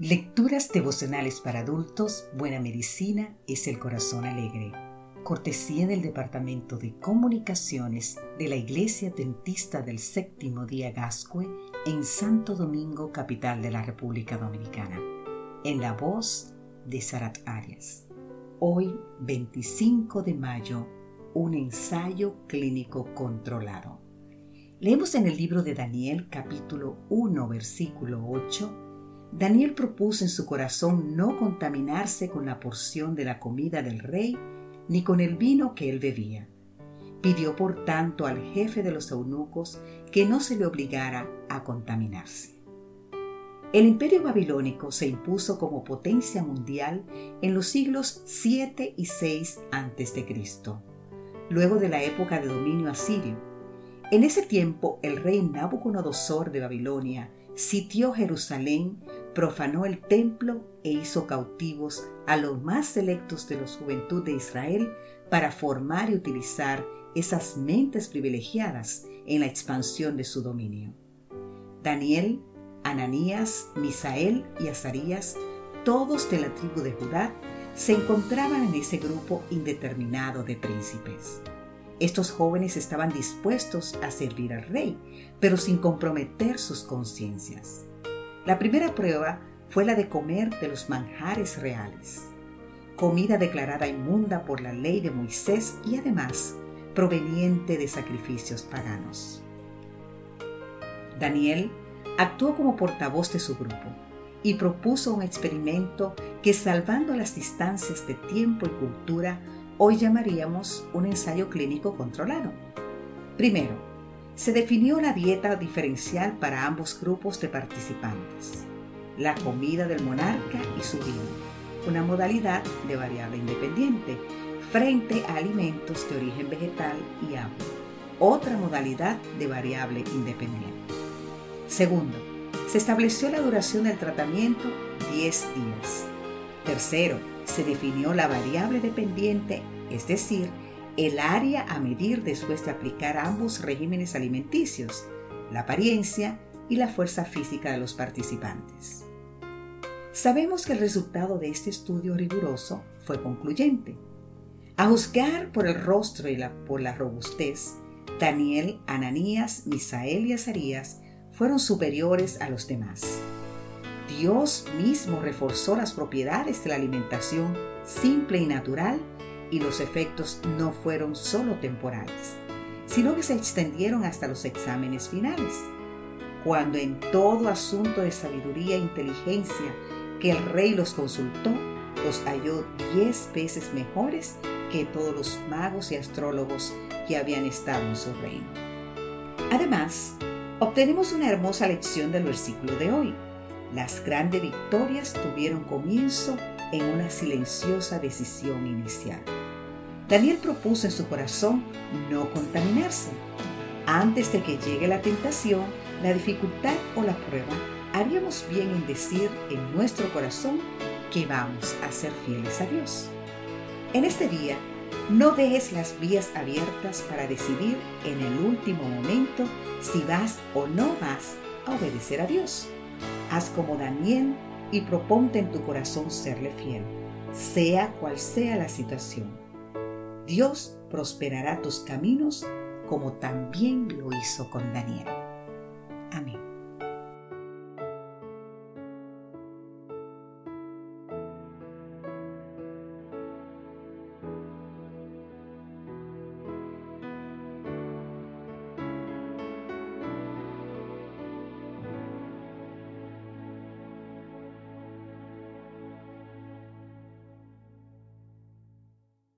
Lecturas devocionales para adultos, Buena Medicina es el Corazón Alegre. Cortesía del Departamento de Comunicaciones de la Iglesia Dentista del Séptimo Día Gascue en Santo Domingo, capital de la República Dominicana. En la voz de Sarat Arias. Hoy, 25 de mayo, un ensayo clínico controlado. Leemos en el libro de Daniel capítulo 1 versículo 8 Daniel propuso en su corazón no contaminarse con la porción de la comida del rey ni con el vino que él bebía. Pidió por tanto al jefe de los eunucos que no se le obligara a contaminarse. El imperio babilónico se impuso como potencia mundial en los siglos 7 y 6 a.C., luego de la época de dominio asirio. En ese tiempo el rey Nabucodonosor de Babilonia sitió Jerusalén, profanó el templo e hizo cautivos a los más selectos de la juventud de Israel para formar y utilizar esas mentes privilegiadas en la expansión de su dominio. Daniel, Ananías, Misael y Azarías, todos de la tribu de Judá, se encontraban en ese grupo indeterminado de príncipes. Estos jóvenes estaban dispuestos a servir al rey, pero sin comprometer sus conciencias. La primera prueba fue la de comer de los manjares reales, comida declarada inmunda por la ley de Moisés y además proveniente de sacrificios paganos. Daniel actuó como portavoz de su grupo y propuso un experimento que salvando las distancias de tiempo y cultura hoy llamaríamos un ensayo clínico controlado. Primero, se definió la dieta diferencial para ambos grupos de participantes. La comida del monarca y su vino, una modalidad de variable independiente, frente a alimentos de origen vegetal y agua, otra modalidad de variable independiente. Segundo, se estableció la duración del tratamiento 10 días. Tercero, se definió la variable dependiente, es decir, el área a medir después de aplicar ambos regímenes alimenticios, la apariencia y la fuerza física de los participantes. Sabemos que el resultado de este estudio riguroso fue concluyente. A juzgar por el rostro y por la robustez, Daniel, Ananías, Misael y Azarías fueron superiores a los demás. Dios mismo reforzó las propiedades de la alimentación simple y natural y los efectos no fueron solo temporales, sino que se extendieron hasta los exámenes finales, cuando en todo asunto de sabiduría e inteligencia que el rey los consultó, los halló diez veces mejores que todos los magos y astrólogos que habían estado en su reino. Además, obtenemos una hermosa lección del versículo de hoy las grandes victorias tuvieron comienzo en una silenciosa decisión inicial. Daniel propuso en su corazón no contaminarse. Antes de que llegue la tentación, la dificultad o la prueba, haríamos bien en decir en nuestro corazón que vamos a ser fieles a Dios. En este día, no dejes las vías abiertas para decidir en el último momento si vas o no vas a obedecer a Dios. Haz como Daniel y proponte en tu corazón serle fiel, sea cual sea la situación. Dios prosperará tus caminos como también lo hizo con Daniel. Amén.